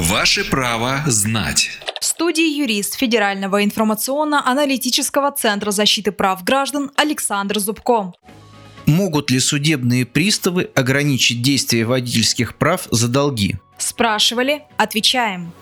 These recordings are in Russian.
Ваше право знать. В студии юрист Федерального информационно-аналитического центра защиты прав граждан Александр Зубко. Могут ли судебные приставы ограничить действие водительских прав за долги? Спрашивали, отвечаем.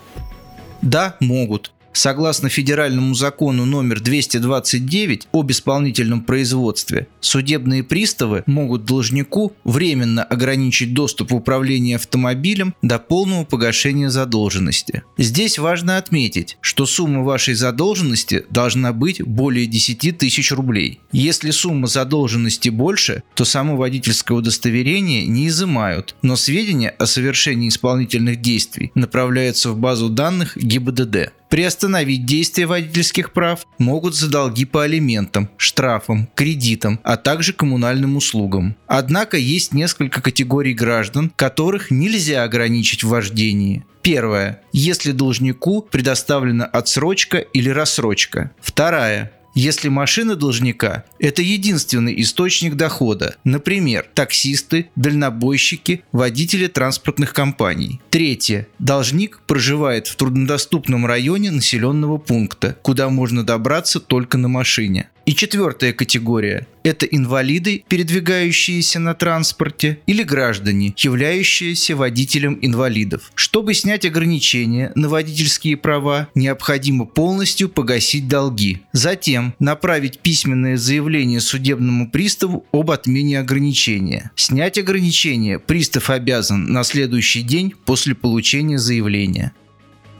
Да, могут. Согласно федеральному закону номер 229 об исполнительном производстве, судебные приставы могут должнику временно ограничить доступ в управление автомобилем до полного погашения задолженности. Здесь важно отметить, что сумма вашей задолженности должна быть более 10 тысяч рублей. Если сумма задолженности больше, то само водительское удостоверение не изымают, но сведения о совершении исполнительных действий направляются в базу данных ГИБДД. Приостановить действие водительских прав могут за долги по алиментам, штрафам, кредитам, а также коммунальным услугам. Однако есть несколько категорий граждан, которых нельзя ограничить в вождении. Первое. Если должнику предоставлена отсрочка или рассрочка. Вторая если машина должника – это единственный источник дохода, например, таксисты, дальнобойщики, водители транспортных компаний. Третье. Должник проживает в труднодоступном районе населенного пункта, куда можно добраться только на машине. И четвертая категория – это инвалиды, передвигающиеся на транспорте, или граждане, являющиеся водителем инвалидов. Чтобы снять ограничения на водительские права, необходимо полностью погасить долги. Затем направить письменное заявление судебному приставу об отмене ограничения. Снять ограничение пристав обязан на следующий день после получения заявления.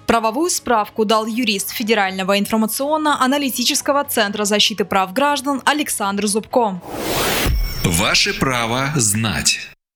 Правовую справку дал юрист Федерального информационно-аналитического центра защиты прав граждан Александр Зубко. Ваше право знать.